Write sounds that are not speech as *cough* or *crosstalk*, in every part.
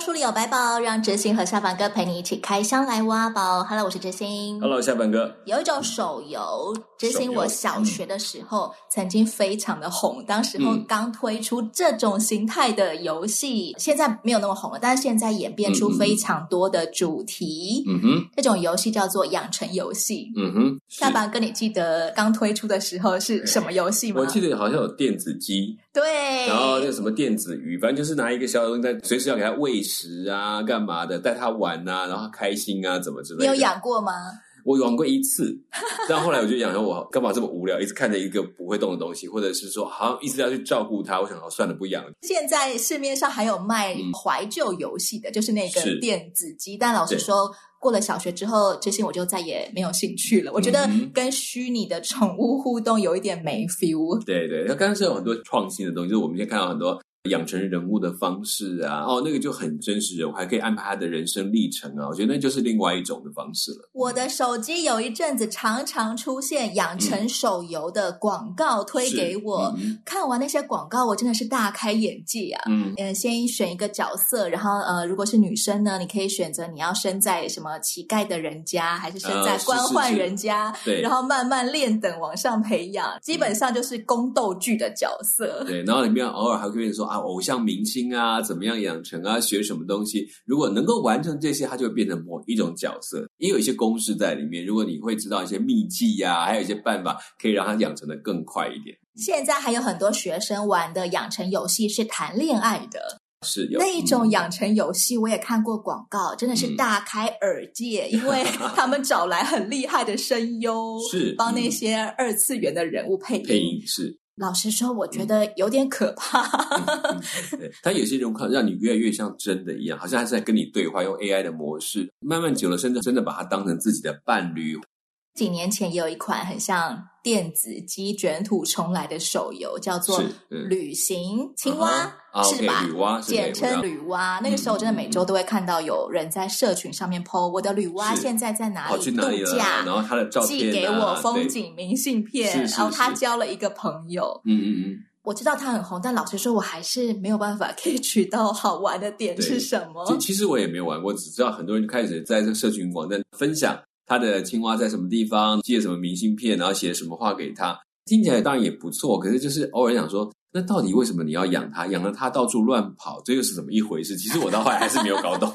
书里有百宝，让哲星和下凡哥陪你一起开箱来挖宝。Hello，我是哲星。Hello，下凡哥。有一种手游，哲星，我小学的时候曾经非常的红，当时候刚推出这种形态的游戏，嗯、现在没有那么红了，但是现在演变出非常多的主题。嗯哼，这种游戏叫做养成游戏。嗯哼，下凡哥，你记得刚推出的时候是什么游戏吗？我记得好像有电子鸡，对，然后那个什么电子鱼，反正就是拿一个小东西在随时要给它喂食。啊，干嘛的？带它玩啊，然后开心啊，怎么之类的？你有养过吗？我养过一次，但后来我就养说，我干嘛这么无聊，一直看着一个不会动的东西，或者是说，好像一直要去照顾它。我想，哦，算了，不养了。现在市面上还有卖怀旧游戏的，嗯、就是那个电子鸡。但老实说，过了小学之后，这些我就再也没有兴趣了。我觉得跟虚拟的宠物互动有一点没 feel。对对，那刚刚是有很多创新的东西，就是我们现在看到很多。养成人物的方式啊，哦，那个就很真实人物，还可以安排他的人生历程啊，我觉得那就是另外一种的方式了。我的手机有一阵子常常出现养成手游的广告推给我，嗯、看完那些广告，我真的是大开眼界啊。嗯，嗯，先选一个角色，然后呃，如果是女生呢，你可以选择你要生在什么乞丐的人家，还是生在官宦人家，对、呃，然后慢慢练等往上培养，基本上就是宫斗剧的角色。对，然后里面偶尔还会说啊。偶像明星啊，怎么样养成啊？学什么东西？如果能够完成这些，他就会变成某一种角色。也有一些公式在里面。如果你会知道一些秘技呀、啊，还有一些办法，可以让他养成的更快一点。现在还有很多学生玩的养成游戏是谈恋爱的，是有那一种养成游戏，我也看过广告，真的是大开耳界，嗯、因为他们找来很厉害的声优，*laughs* 是帮那些二次元的人物配音，配音是。老实说，我觉得有点可怕。*laughs* 它也是一种让你越来越像真的一样，好像还是在跟你对话，用 AI 的模式，慢慢久了，甚至真的把它当成自己的伴侣。几年前也有一款很像电子鸡卷土重来的手游，叫做《旅行青蛙》，是吧？简称女蛙。那个时候，我真的每周都会看到有人在社群上面 po 我的女娲现在在哪里度假，然后他的照片寄给我风景明信片，然后他交了一个朋友。嗯嗯嗯，我知道他很红，但老实说，我还是没有办法 *laughs* 可以取到好玩的点是什么。其实我也没有玩过，只知道很多人开始在这个社群网站分享。他的青蛙在什么地方？借什么明信片？然后写什么话给他？听起来当然也不错，可是就是偶尔想说。那到底为什么你要养它？养了它到处乱跑，这又是怎么一回事？其实我到后来还是没有搞懂。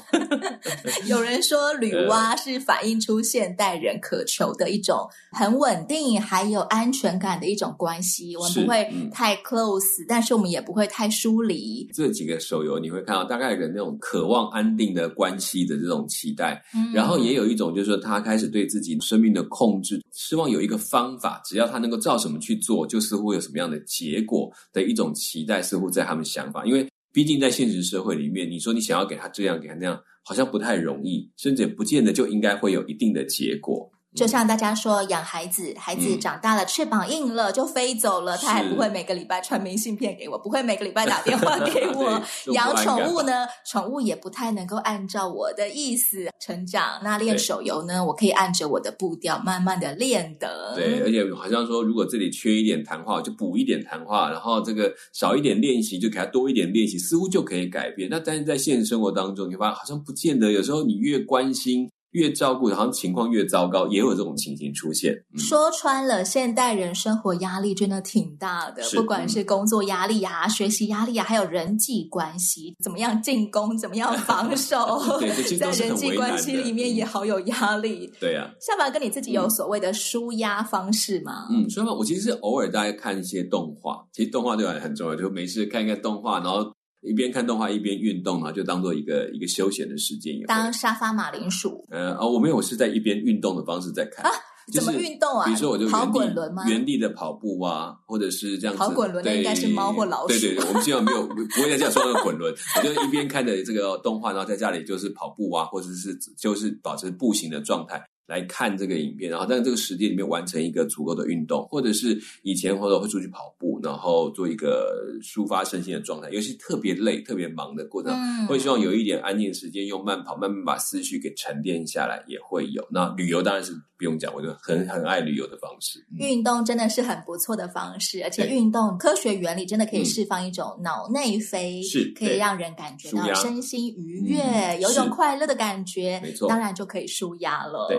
*laughs* 有人说，*laughs* 女娲是反映出现代人渴求的一种很稳定还有安全感的一种关系。我们不会太 close，、嗯、但是我们也不会太疏离。这几个手游你会看到，大概人那种渴望安定的关系的这种期待，嗯、然后也有一种就是说，他开始对自己生命的控制，希望有一个方法，只要他能够照什么去做，就似乎有什么样的结果的。一种期待似乎在他们想法，因为毕竟在现实社会里面，你说你想要给他这样给他那样，好像不太容易，甚至也不见得就应该会有一定的结果。就像大家说养孩子，孩子长大了，翅膀硬了就飞走了，他还不会每个礼拜传明信片给我，不会每个礼拜打电话给 *laughs* 我。养宠物呢，宠物也不太能够按照我的意思成长。那练手游呢，我可以按着我的步调慢慢的练的。对，而且好像说，如果这里缺一点谈话，就补一点谈话，然后这个少一点练习，就给他多一点练习，似乎就可以改变。那但是在现实生活当中，你发现好像不见得，有时候你越关心。越照顾，好像情况越糟糕，也有这种情形出现。嗯、说穿了，现代人生活压力真的挺大的，不管是工作压力啊、学习压力啊，还有人际关系，怎么样进攻，怎么样防守，*laughs* 对，在人际关系里面也好有压力。对呀、啊，下巴跟你自己有所谓的舒压方式吗？嗯，所以嘛，我其实是偶尔大家看一些动画，其实动画对我来很重要，就没事看一看动画，然后。一边看动画一边运动啊，就当做一个一个休闲的时间。当沙发马铃薯。呃哦，我没有，我是在一边运动的方式在看。啊，怎么运动啊？比如说，我就跑滚轮吗？原地的跑步啊，或者是这样子。跑滚轮那应该是猫或老鼠。对对对，我们今晚没有不会再这样说那个滚轮。我就一边看着这个动画，然后在家里就是跑步啊，或者是就是保持步行的状态。来看这个影片，然后在这个时间里面完成一个足够的运动，或者是以前或者会出去跑步，然后做一个抒发身心的状态。尤其特别累、特别忙的过程，嗯、会希望有一点安静的时间，用慢跑慢慢把思绪给沉淀下来，也会有。那旅游当然是不用讲，我就很很爱旅游的方式。嗯、运动真的是很不错的方式，而且运动科学原理真的可以释放一种脑内啡，是、嗯、可以让人感觉到身心愉悦，嗯、有一种快乐的感觉。没错，当然就可以舒压了。对。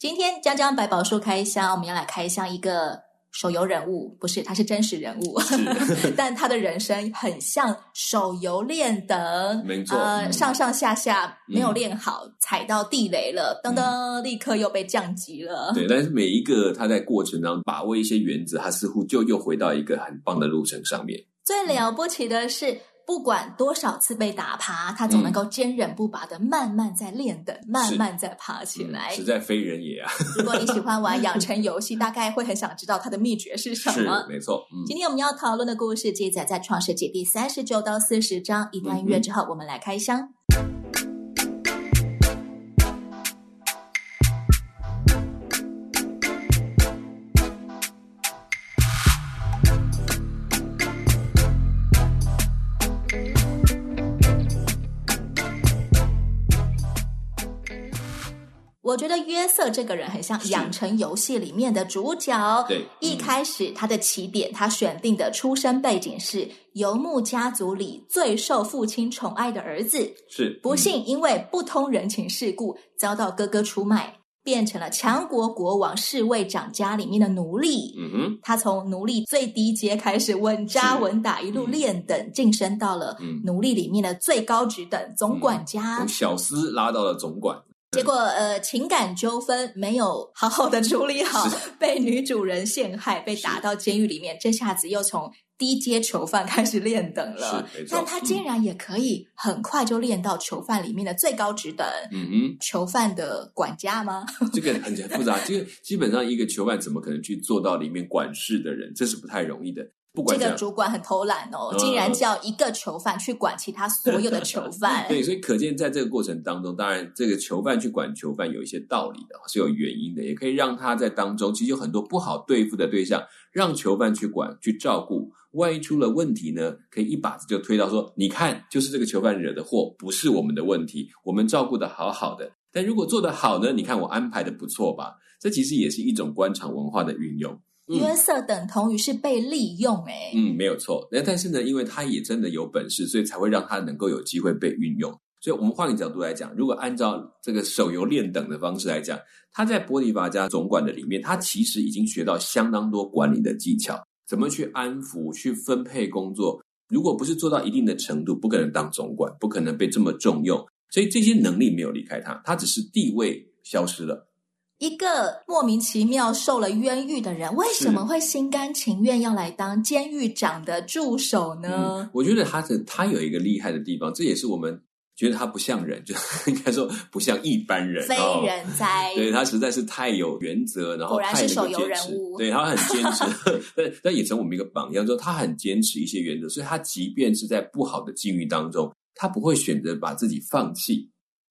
今天江江百宝书开箱，我们要来开箱一个手游人物，不是，他是真实人物，*laughs* *laughs* 但他的人生很像手游练等，没错，呃，嗯、上上下下没有练好，嗯、踩到地雷了，噔噔，立刻又被降级了。对，但是每一个他在过程当中把握一些原则，他似乎就又回到一个很棒的路程上面。最了不起的是。不管多少次被打趴，他总能够坚韧不拔的慢慢在练的，嗯、慢慢在爬起来。实在非人也啊！如果你喜欢玩 *laughs* 养成游戏，大概会很想知道它的秘诀是什么。没错，嗯、今天我们要讨论的故事记载在《创世纪》第三十九到四十章。一段音乐之后，我们来开箱。嗯我觉得约瑟这个人很像养成游戏里面的主角。对，一开始他的起点，他选定的出生背景是游牧家族里最受父亲宠爱的儿子。是，不幸因为不通人情世故，遭到哥哥出卖，变成了强国国王侍卫长家里面的奴隶。嗯哼，他从奴隶最低阶开始稳扎稳打，一路练等晋升到了奴隶里面的最高职等总管家，从小厮拉到了总管。结果，呃，情感纠纷没有好好的处理好，*laughs* 被女主人陷害，被打到监狱里面。这下子又从低阶囚犯开始练等了。但他竟然也可以很快就练到囚犯里面的最高职等。嗯嗯，囚犯的管家吗？*laughs* 这个很复杂。这个基本上一个囚犯怎么可能去做到里面管事的人？这是不太容易的。不管这个主管很偷懒哦，竟然叫一个囚犯去管其他所有的囚犯。*laughs* 对，所以可见在这个过程当中，当然这个囚犯去管囚犯有一些道理的，是有原因的，也可以让他在当中其实有很多不好对付的对象，让囚犯去管去照顾。万一出了问题呢，可以一把子就推到说：“你看，就是这个囚犯惹的祸，不是我们的问题，我们照顾的好好的。但如果做得好呢，你看我安排的不错吧？这其实也是一种官场文化的运用。”约瑟等同于是被利用，诶嗯，没有错。那但是呢，因为他也真的有本事，所以才会让他能够有机会被运用。所以我们换个角度来讲，如果按照这个手游练等的方式来讲，他在波提法家总管的里面，他其实已经学到相当多管理的技巧，怎么去安抚、去分配工作。如果不是做到一定的程度，不可能当总管，不可能被这么重用。所以这些能力没有离开他，他只是地位消失了。一个莫名其妙受了冤狱的人，为什么会心甘情愿要来当监狱长的助手呢？嗯、我觉得他的他有一个厉害的地方，这也是我们觉得他不像人，就 *laughs* 应该说不像一般人，非人哉。对，他实在是太有原则，然后果然是手游人物。对，他很坚持，但 *laughs* 但也成我们一个榜样，说他很坚持一些原则，所以他即便是在不好的境遇当中，他不会选择把自己放弃。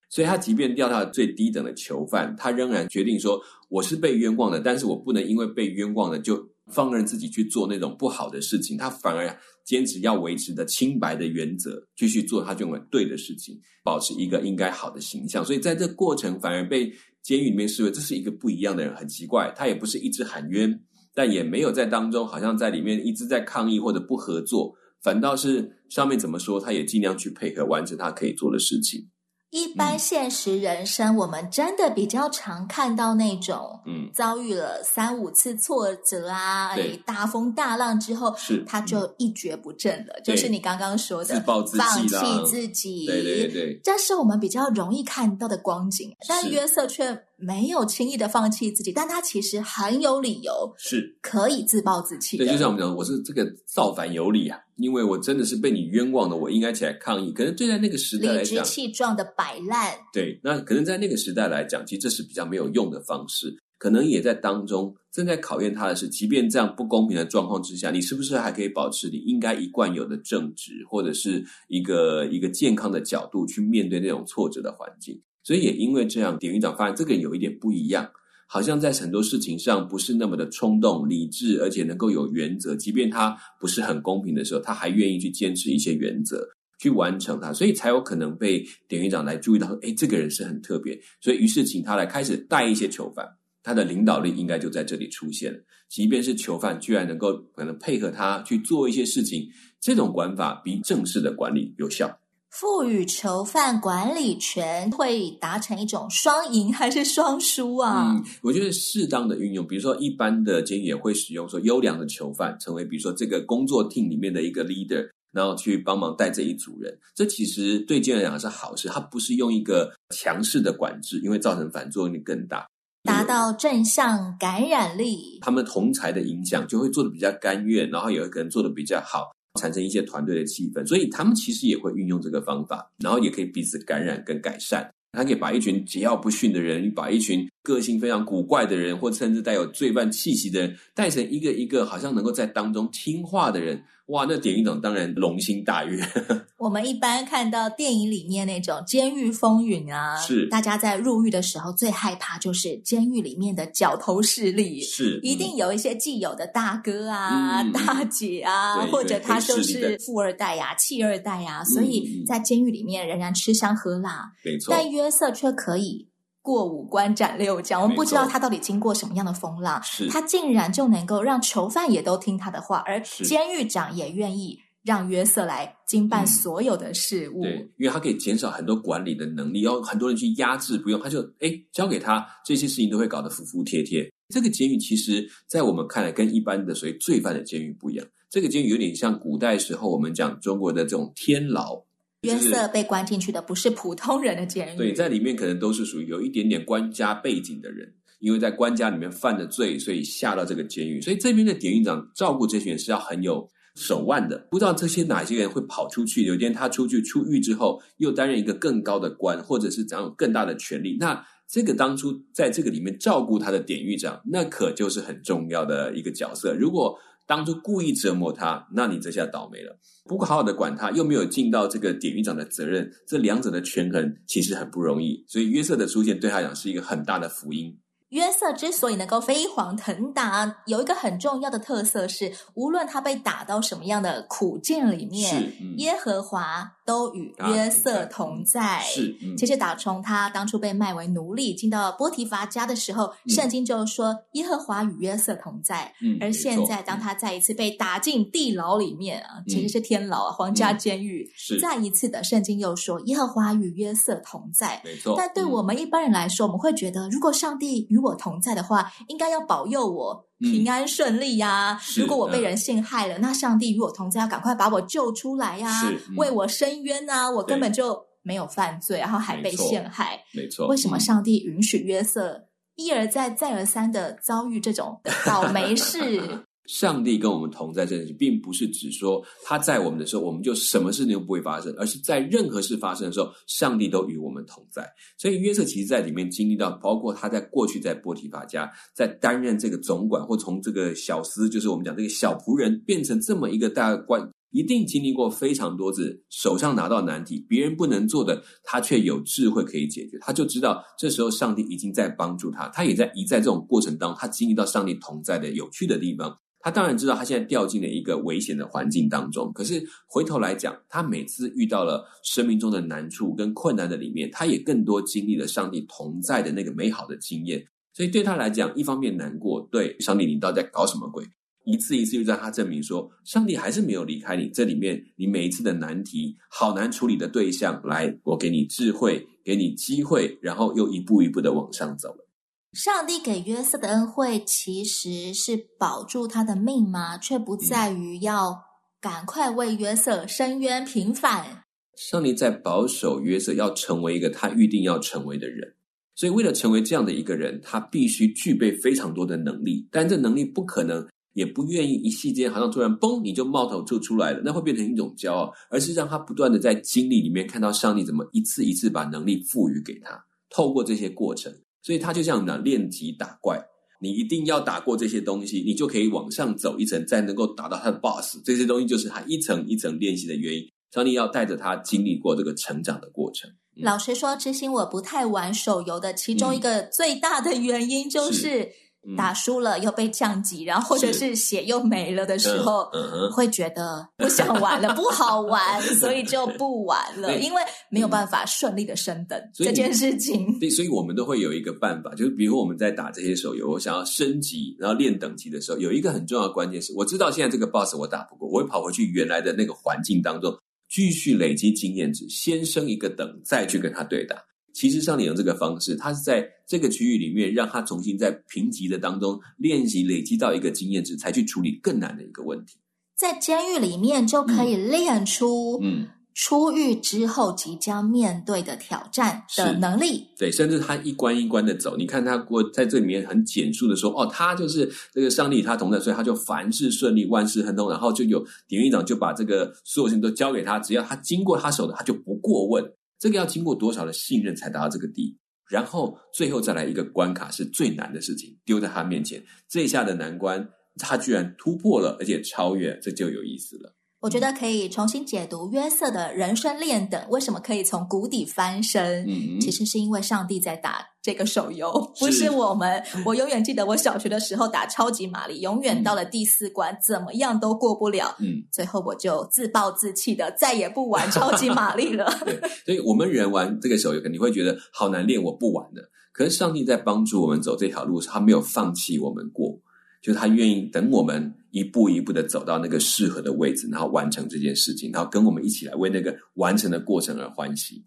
所以他即便调到最低等的囚犯，他仍然决定说：“我是被冤枉的，但是我不能因为被冤枉了就放任自己去做那种不好的事情。他反而坚持要维持的清白的原则，继续做他认为对的事情，保持一个应该好的形象。所以在这过程，反而被监狱里面视为这是一个不一样的人，很奇怪。他也不是一直喊冤，但也没有在当中好像在里面一直在抗议或者不合作，反倒是上面怎么说，他也尽量去配合完成他可以做的事情。”一般现实人生，我们真的比较常看到那种，嗯，遭遇了三五次挫折啊，对，大风大浪之后，是他就一蹶不振了。就是你刚刚说的，自暴自弃，放弃自己，对对对，这是我们比较容易看到的光景。但约瑟却没有轻易的放弃自己，但他其实很有理由，是可以自暴自弃的。对，就像我们讲，我是这个造反有理啊。因为我真的是被你冤枉的，我应该起来抗议。可能对在那个时代来讲，理直气壮的摆烂。对，那可能在那个时代来讲，其实这是比较没有用的方式。可能也在当中正在考验他的是，即便这样不公平的状况之下，你是不是还可以保持你应该一贯有的正直，或者是一个一个健康的角度去面对那种挫折的环境？所以也因为这样，典狱长发现这个人有一点不一样，好像在很多事情上不是那么的冲动、理智，而且能够有原则。即便他不是很公平的时候，他还愿意去坚持一些原则，去完成它，所以才有可能被典狱长来注意到说，诶，这个人是很特别。所以于是请他来开始带一些囚犯，他的领导力应该就在这里出现了。即便是囚犯，居然能够可能配合他去做一些事情，这种管法比正式的管理有效。赋予囚犯管理权会达成一种双赢还是双输啊？嗯，我觉得适当的运用，比如说一般的监狱也会使用说优良的囚犯成为，比如说这个工作 team 里面的一个 leader，然后去帮忙带这一组人。这其实对监狱来讲是好事，他不是用一个强势的管制，因为造成反作用力更大，达到正向感染力。他们同才的影响就会做的比较甘愿，然后有一个人做的比较好。产生一些团队的气氛，所以他们其实也会运用这个方法，然后也可以彼此感染跟改善。他可以把一群桀骜不驯的人，把一群个性非常古怪的人，或甚至带有罪犯气息的人，带成一个一个好像能够在当中听话的人。哇，那典狱长当然龙心大悦。*laughs* 我们一般看到电影里面那种监狱风云啊，是大家在入狱的时候最害怕就是监狱里面的角头势力，是一定有一些既有的大哥啊、嗯、大姐啊，或者他就是富二代呀、啊、气二代呀、啊，所以在监狱里面仍然吃香喝辣。没错，但约瑟却可以。过五关斩六将，我们不知道他到底经过什么样的风浪，他竟然就能够让囚犯也都听他的话，而监狱长也愿意让约瑟来经办所有的事务。嗯、对，因为他可以减少很多管理的能力，要很多人去压制，不用他就哎交给他，这些事情都会搞得服服帖帖。这个监狱其实，在我们看来跟一般的所谓罪犯的监狱不一样，这个监狱有点像古代时候我们讲中国的这种天牢。约瑟被关进去的不是普通人的监狱，对，在里面可能都是属于有一点点官家背景的人，因为在官家里面犯了罪，所以下到这个监狱。所以这边的典狱长照顾这些人是要很有手腕的。不知道这些哪些人会跑出去，有一天他出去出狱之后，又担任一个更高的官，或者是掌有更大的权力。那这个当初在这个里面照顾他的典狱长，那可就是很重要的一个角色。如果当初故意折磨他，那你这下倒霉了。不过好好的管他，又没有尽到这个典狱长的责任，这两者的权衡其实很不容易。所以约瑟的出现对他讲是一个很大的福音。约瑟之所以能够飞黄腾达，有一个很重要的特色是，无论他被打到什么样的苦境里面，嗯、耶和华都与约瑟同在。啊、是，嗯、其实打从他当初被卖为奴隶，进到波提乏家的时候，嗯、圣经就说耶和华与约瑟同在。嗯、而现在当他再一次被打进地牢里面啊，嗯、其实是天牢啊，皇家监狱。嗯、是，再一次的圣经又说耶和华与约瑟同在。没错。但对我们一般人来说，嗯、我们会觉得，如果上帝与我同在的话，应该要保佑我平安顺利呀、啊。嗯、如果我被人陷害了，那上帝与我同在，要赶快把我救出来呀、啊，嗯、为我伸冤啊！我根本就没有犯罪，然后还被陷害，没错。为什么上帝允许约瑟一而再、再而三的遭遇这种倒霉事？上帝跟我们同在这件事，并不是指说他在我们的时候，我们就什么事情都不会发生，而是在任何事发生的时候，上帝都与我们同在。所以约瑟其实在里面经历到，包括他在过去在波提法家，在担任这个总管，或从这个小厮，就是我们讲这个小仆人，变成这么一个大官，一定经历过非常多次手上拿到难题，别人不能做的，他却有智慧可以解决。他就知道这时候上帝已经在帮助他，他也在一在这种过程当中，他经历到上帝同在的有趣的地方。他当然知道，他现在掉进了一个危险的环境当中。可是回头来讲，他每次遇到了生命中的难处跟困难的里面，他也更多经历了上帝同在的那个美好的经验。所以对他来讲，一方面难过，对上帝，你到底在搞什么鬼？一次一次又让他证明说，上帝还是没有离开你。这里面你每一次的难题，好难处理的对象，来，我给你智慧，给你机会，然后又一步一步的往上走了。上帝给约瑟的恩惠其实是保住他的命吗？却不在于要赶快为约瑟伸冤平反。上帝在保守约瑟，要成为一个他预定要成为的人。所以，为了成为这样的一个人，他必须具备非常多的能力。但这能力不可能，也不愿意一夕间好像突然嘣，你就冒头就出来了，那会变成一种骄傲，而是让他不断的在经历里面看到上帝怎么一次一次把能力赋予给他，透过这些过程。所以他就像讲练级打怪，你一定要打过这些东西，你就可以往上走一层，再能够打到他的 boss。这些东西就是他一层一层练习的原因。常你要带着他经历过这个成长的过程。老实说，执行我不太玩手游的其中一个最大的原因就是。打输了又被降级，然后或者是血又没了的时候，会觉得不想玩了，不好玩，所以就不玩了，因为没有办法顺利的升等这件事情。对，所以我们都会有一个办法，就是比如我们在打这些手游，我想要升级，然后练等级的时候，有一个很重要的关键是，我知道现在这个 boss 我打不过，我会跑回去原来的那个环境当中，继续累积经验值，先升一个等，再去跟他对打。其实上帝用这个方式，他是在这个区域里面，让他重新在评级的当中练习，累积到一个经验值，才去处理更难的一个问题。在监狱里面就可以练出，嗯，出狱之后即将面对的挑战的能力。对，甚至他一关一关的走，你看他过在这里面很简述的说，哦，他就是这个上帝他同在，所以他就凡事顺利，万事亨通，然后就有典狱长就把这个所有事情都交给他，只要他经过他手的，他就不过问。这个要经过多少的信任才达到这个地？然后最后再来一个关卡是最难的事情，丢在他面前，这一下的难关他居然突破了，而且超越，这就有意思了。我觉得可以重新解读约瑟的人生练等，为什么可以从谷底翻身？嗯，其实是因为上帝在打这个手游，不是我们。*laughs* 我永远记得我小学的时候打超级玛丽，永远到了第四关，怎么样都过不了。嗯，最后我就自暴自弃的再也不玩超级玛丽了。*laughs* 对，所以我们人玩这个手游，肯定会觉得好难练，我不玩了。可是上帝在帮助我们走这条路，他没有放弃我们过。就他愿意等我们一步一步的走到那个适合的位置，然后完成这件事情，然后跟我们一起来为那个完成的过程而欢喜。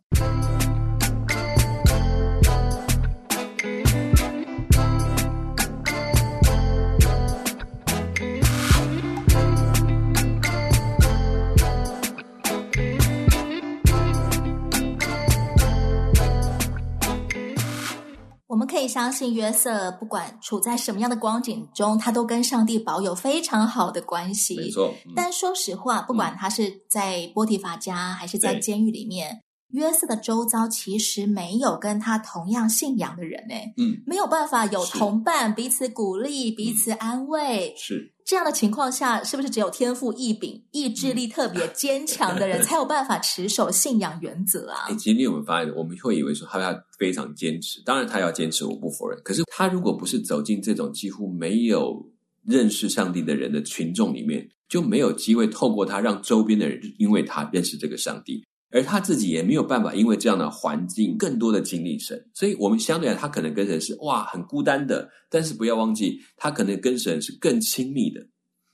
以相信约瑟，不管处在什么样的光景中，他都跟上帝保有非常好的关系。没错，嗯、但说实话，不管他是在波提法家，还是在监狱里面，约瑟的周遭其实没有跟他同样信仰的人。哎，嗯，没有办法有同伴，彼此鼓励，彼此安慰。是。这样的情况下，是不是只有天赋异禀、意志力特别坚强的人 *laughs* 才有办法持守信仰原则啊？欸、其实我们发现，我们会以为说他要非常坚持，当然他要坚持，我不否认。可是他如果不是走进这种几乎没有认识上帝的人的群众里面，就没有机会透过他让周边的人因为他认识这个上帝。而他自己也没有办法，因为这样的环境，更多的经历神，所以我们相对来，他可能跟神是哇很孤单的，但是不要忘记，他可能跟神是更亲密的，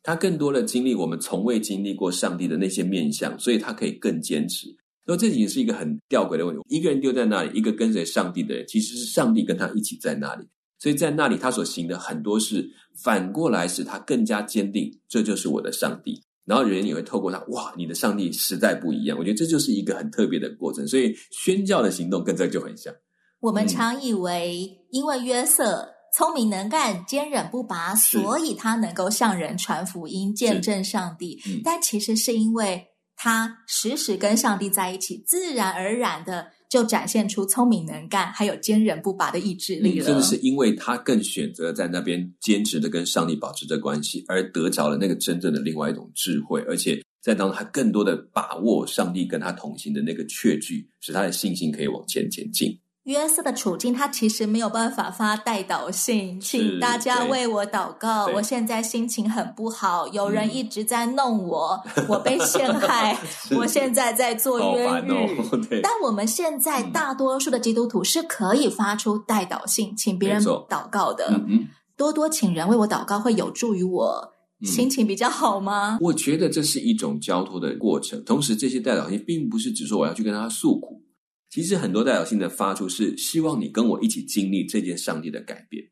他更多的经历我们从未经历过上帝的那些面相，所以他可以更坚持。那这已经是一个很吊诡的问题：一个人丢在那里，一个跟随上帝的人，其实是上帝跟他一起在那里，所以在那里他所行的很多事，反过来使他更加坚定，这就是我的上帝。然后人也会透过他，哇，你的上帝实在不一样。我觉得这就是一个很特别的过程，所以宣教的行动跟这就很像。我们常以为，因为约瑟聪明能干、坚忍不拔，所以他能够向人传福音、见证上帝。但其实是因为他时时跟上帝在一起，自然而然的。就展现出聪明能干，还有坚韧不拔的意志力了。真的是因为他更选择在那边坚持的跟上帝保持着关系，而得着了那个真正的另外一种智慧，而且在当中他更多的把握上帝跟他同行的那个确据，使他的信心可以往前前进。约瑟的处境，他其实没有办法发代祷信，请大家为我祷告。我现在心情很不好，有人一直在弄我，嗯、*laughs* 我被陷害，我现在在做冤狱。哦、但我们现在大多数的基督徒是可以发出代祷信，请别人祷告的。多多请人为我祷告，会有助于我心情比较好吗？我觉得这是一种交托的过程。同时，这些代祷信并不是只说我要去跟他诉苦。其实很多代祷信的发出是希望你跟我一起经历这件上帝的改变，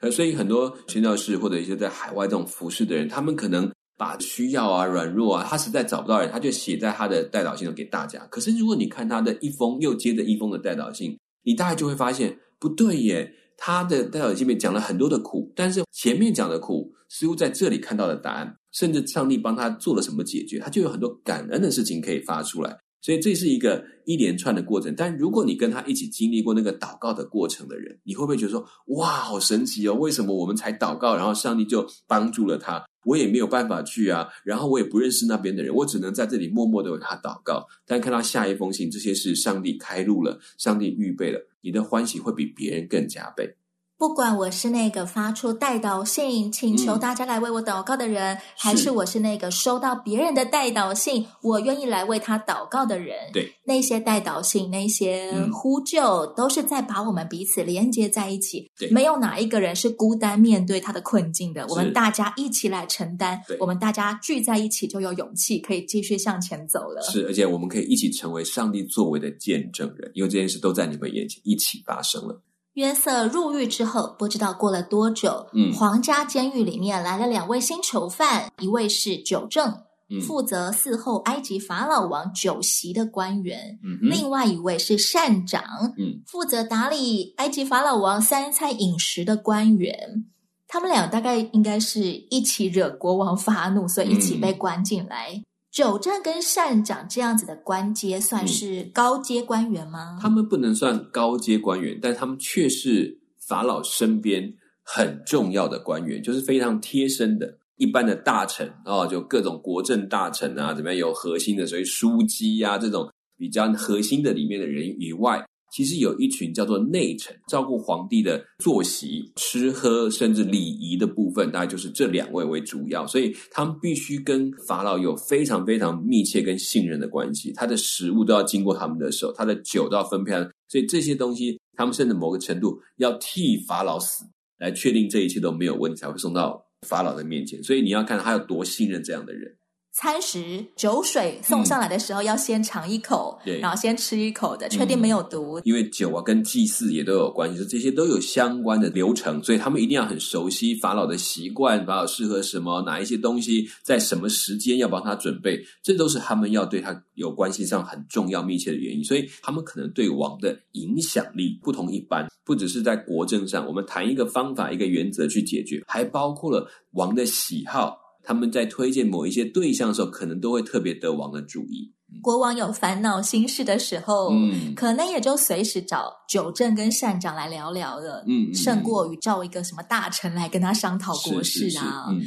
呃所以很多宣教士或者一些在海外这种服侍的人，他们可能把需要啊、软弱啊，他实在找不到人，他就写在他的代祷信中给大家。可是如果你看他的一封又接着一封的代祷信，你大概就会发现不对耶，他的代祷信里面讲了很多的苦，但是前面讲的苦似乎在这里看到的答案，甚至上帝帮他做了什么解决，他就有很多感恩的事情可以发出来。所以这是一个一连串的过程，但如果你跟他一起经历过那个祷告的过程的人，你会不会觉得说，哇，好神奇哦？为什么我们才祷告，然后上帝就帮助了他？我也没有办法去啊，然后我也不认识那边的人，我只能在这里默默的为他祷告。但看到下一封信，这些是上帝开路了，上帝预备了，你的欢喜会比别人更加倍。不管我是那个发出代祷信，请求大家来为我祷告的人，嗯、还是我是那个收到别人的代祷信，我愿意来为他祷告的人，对，那些代祷信，那些呼救，嗯、都是在把我们彼此连接在一起。对，没有哪一个人是孤单面对他的困境的，我们大家一起来承担，我们大家聚在一起就有勇气可以继续向前走了。是，而且我们可以一起成为上帝作为的见证人，因为这件事都在你们眼前一起发生了。约瑟入狱之后，不知道过了多久，嗯，皇家监狱里面来了两位新囚犯，一位是酒政，嗯，负责伺候埃及法老王酒席的官员，嗯，另外一位是膳长，嗯，负责打理埃及法老王三餐饮食的官员。他们俩大概应该是一起惹国王发怒，所以一起被关进来。嗯酒政跟善长这样子的官阶算是高阶官员吗？嗯，他们不能算高阶官员，但他们却是法老身边很重要的官员，就是非常贴身的。一般的大臣哦，就各种国政大臣啊，怎么样有核心的，所以书记啊这种比较核心的里面的人以外。其实有一群叫做内臣，照顾皇帝的坐席、吃喝，甚至礼仪的部分，大概就是这两位为主要。所以他们必须跟法老有非常非常密切跟信任的关系。他的食物都要经过他们的手，他的酒都要分配。所以这些东西，他们甚至某个程度要替法老死，来确定这一切都没有问题，才会送到法老的面前。所以你要看他有多信任这样的人。餐食酒水送上来的时候，要先尝一口，嗯、然后先吃一口的，确定没有毒。因为酒啊，跟祭祀也都有关系，说这些都有相关的流程，所以他们一定要很熟悉法老的习惯，法老适合什么，哪一些东西在什么时间要帮他准备，这都是他们要对他有关系上很重要、密切的原因。所以他们可能对王的影响力不同一般，不只是在国政上，我们谈一个方法、一个原则去解决，还包括了王的喜好。他们在推荐某一些对象的时候，可能都会特别得王的注意。国王有烦恼心事的时候，嗯，可能也就随时找九正跟善长来聊聊了，嗯，胜过于召一个什么大臣来跟他商讨国事啊。是是是嗯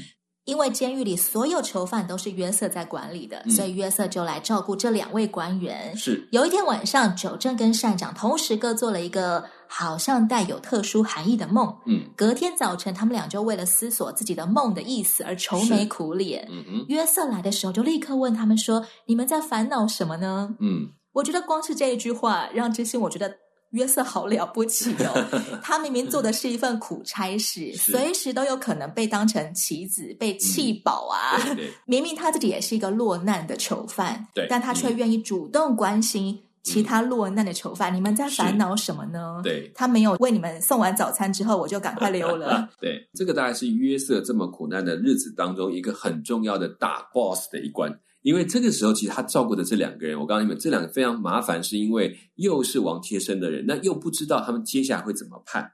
因为监狱里所有囚犯都是约瑟在管理的，嗯、所以约瑟就来照顾这两位官员。是有一天晚上，酒正跟善长同时各做了一个好像带有特殊含义的梦。嗯，隔天早晨，他们俩就为了思索自己的梦的意思而愁眉苦脸。嗯嗯，约瑟来的时候就立刻问他们说：“你们在烦恼什么呢？”嗯，我觉得光是这一句话让这些我觉得。约瑟好了不起哦，*laughs* 他明明做的是一份苦差事，*laughs* 随时都有可能被当成棋子被弃保啊！嗯、对对 *laughs* 明明他自己也是一个落难的囚犯，对，但他却愿意主动关心其他落难的囚犯。嗯、你们在烦恼什么呢？对，他没有为你们送完早餐之后，我就赶快溜了。对，这个大概是约瑟这么苦难的日子当中一个很重要的大 boss 的一关。因为这个时候，其实他照顾的这两个人，我告诉你们，这两个非常麻烦，是因为又是王贴身的人，那又不知道他们接下来会怎么判，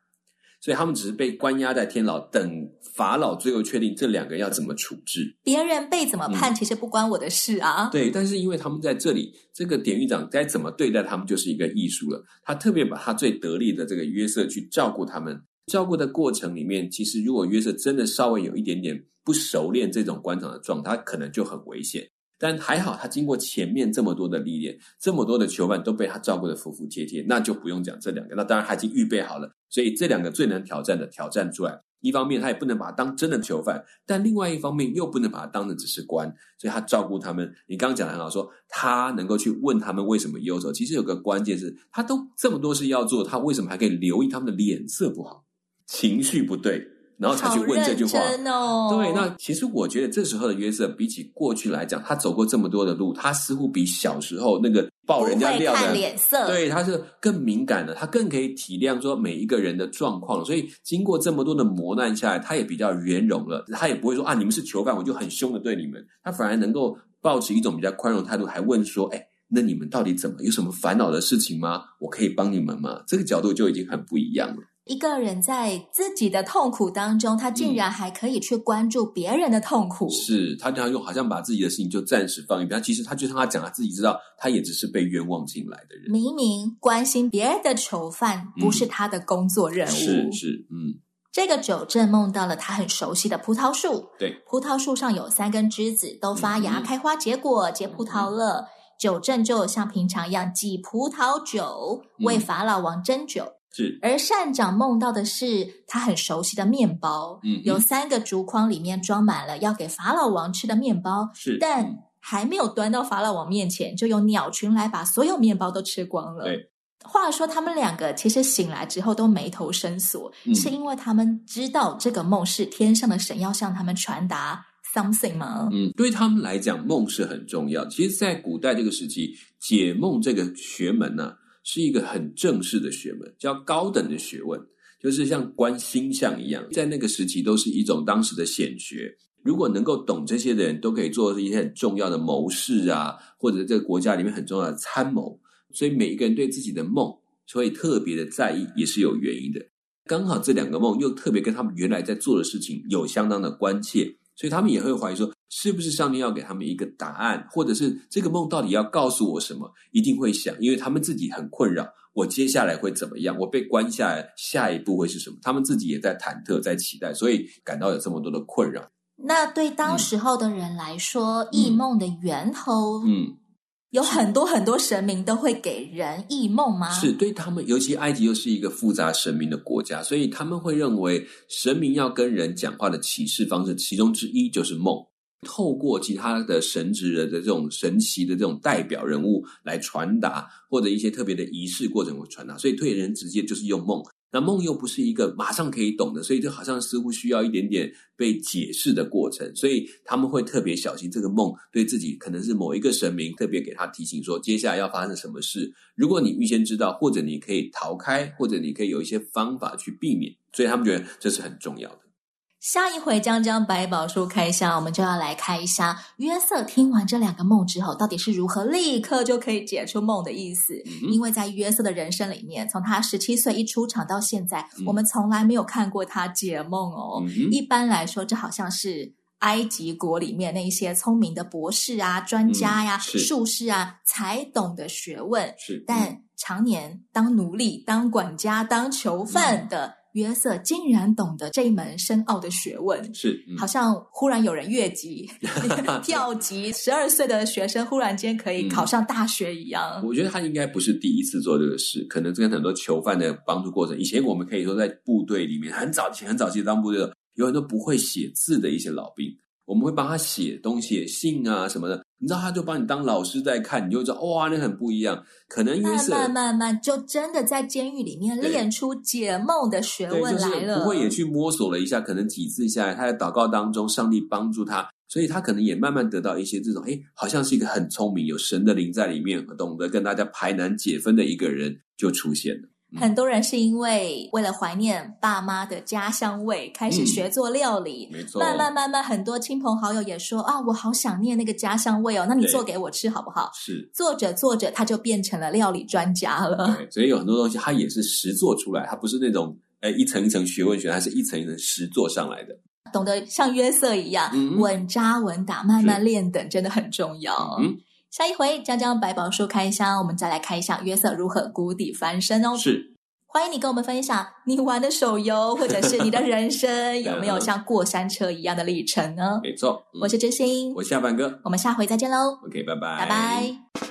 所以他们只是被关押在天牢，等法老最后确定这两个人要怎么处置。别人被怎么判，嗯、其实不关我的事啊。对，但是因为他们在这里，这个典狱长该怎么对待他们，就是一个艺术了。他特别把他最得力的这个约瑟去照顾他们，照顾的过程里面，其实如果约瑟真的稍微有一点点不熟练这种官场的状态，他可能就很危险。但还好，他经过前面这么多的历练，这么多的囚犯都被他照顾得服服帖帖，那就不用讲这两个。那当然他已经预备好了，所以这两个最难挑战的挑战出来。一方面他也不能把他当真的囚犯，但另外一方面又不能把他当的只是官，所以他照顾他们。你刚刚讲的很好，说他能够去问他们为什么忧愁。其实有个关键是，他都这么多事要做，他为什么还可以留意他们的脸色不好，情绪不对？然后才去问这句话。哦、对，那其实我觉得这时候的约瑟比起过去来讲，他走过这么多的路，他似乎比小时候那个爆人家料的，看脸色，对，他是更敏感的，他更可以体谅说每一个人的状况。所以经过这么多的磨难下来，他也比较圆融了，他也不会说啊，你们是囚犯，我就很凶的对你们。他反而能够抱持一种比较宽容的态度，还问说，哎，那你们到底怎么，有什么烦恼的事情吗？我可以帮你们吗？这个角度就已经很不一样了。一个人在自己的痛苦当中，他竟然还可以去关注别人的痛苦。嗯、是他这样用，好像把自己的事情就暂时放一边。其实他就像他讲，他自己知道，他也只是被冤枉进来的人。明明关心别人的囚犯不是他的工作任务。嗯、是是，嗯。这个九正梦到了他很熟悉的葡萄树，对，葡萄树上有三根枝子，都发芽、嗯、开花、结果、结葡萄了。嗯、九正就像平常一样挤葡萄酒，为法老王斟酒。是，而善长梦到的是他很熟悉的面包，嗯，有三个竹筐，里面装满了要给法老王吃的面包，是，但还没有端到法老王面前，就有鸟群来把所有面包都吃光了。对，话说他们两个其实醒来之后都眉头深锁，嗯，是因为他们知道这个梦是天上的神要向他们传达 something 吗？嗯，对他们来讲，梦是很重要。其实，在古代这个时期，解梦这个学门呢，啊。是一个很正式的学问，叫高等的学问，就是像观星象一样，在那个时期都是一种当时的显学。如果能够懂这些的人，都可以做一些很重要的谋士啊，或者这个国家里面很重要的参谋。所以每一个人对自己的梦，所以特别的在意，也是有原因的。刚好这两个梦又特别跟他们原来在做的事情有相当的关切。所以他们也会怀疑说，是不是上帝要给他们一个答案，或者是这个梦到底要告诉我什么？一定会想，因为他们自己很困扰，我接下来会怎么样？我被关下来，下一步会是什么？他们自己也在忐忑，在期待，所以感到有这么多的困扰。那对当时候的人来说，异、嗯、梦的源头，嗯。有很多很多神明都会给人异梦吗？是，对他们，尤其埃及又是一个复杂神明的国家，所以他们会认为神明要跟人讲话的启示方式，其中之一就是梦，透过其他的神职人的这种神奇的这种代表人物来传达，或者一些特别的仪式过程会传达，所以对人直接就是用梦。那梦又不是一个马上可以懂的，所以就好像似乎需要一点点被解释的过程，所以他们会特别小心这个梦对自己可能是某一个神明特别给他提醒说接下来要发生什么事。如果你预先知道，或者你可以逃开，或者你可以有一些方法去避免，所以他们觉得这是很重要的。下一回将将百宝书开箱，我们就要来开箱约瑟听完这两个梦之后，到底是如何立刻就可以解出梦的意思？嗯、因为在约瑟的人生里面，从他十七岁一出场到现在，嗯、我们从来没有看过他解梦哦。嗯、一般来说，这好像是埃及国里面那一些聪明的博士啊、专家呀、啊、嗯、术士啊才懂的学问。是，但常年当奴隶、当管家、当囚犯的。嗯约瑟竟然懂得这一门深奥的学问，是、嗯、好像忽然有人越级 *laughs* 跳级，十二岁的学生忽然间可以考上大学一样。我觉得他应该不是第一次做这个事，可能跟很多囚犯的帮助过程。以前我们可以说在部队里面，很早期、很早期当部队的，有很多不会写字的一些老兵。我们会帮他写东西，写信啊什么的，你知道，他就把你当老师在看，你就知道哇，那很不一样。可能约瑟慢慢慢慢就真的在监狱里面练出解梦的学问来了。就是、不会也去摸索了一下，可能几次下来，他在祷告当中，上帝帮助他，所以他可能也慢慢得到一些这种，哎，好像是一个很聪明、有神的灵在里面，懂得跟大家排难解纷的一个人就出现了。很多人是因为为了怀念爸妈的家乡味，开始学做料理。嗯、没错，慢慢慢慢，很多亲朋好友也说啊，我好想念那个家乡味哦。那你做给我吃好不好？是，做着做着，他就变成了料理专家了。对，所以有很多东西，他也是实做出来，他不是那种诶一层一层学问学，他是一层一层实做上来的。懂得像约瑟一样、嗯、稳扎稳打，慢慢练等，真的很重要。嗯。下一回将将百宝书开箱，我们再来看一下约瑟如何谷底翻身哦。是，欢迎你跟我们分享你玩的手游，或者是你的人生有没有像过山车一样的历程呢？没错，我是真心，我是下半哥，我们下回再见喽。OK，拜拜，拜拜。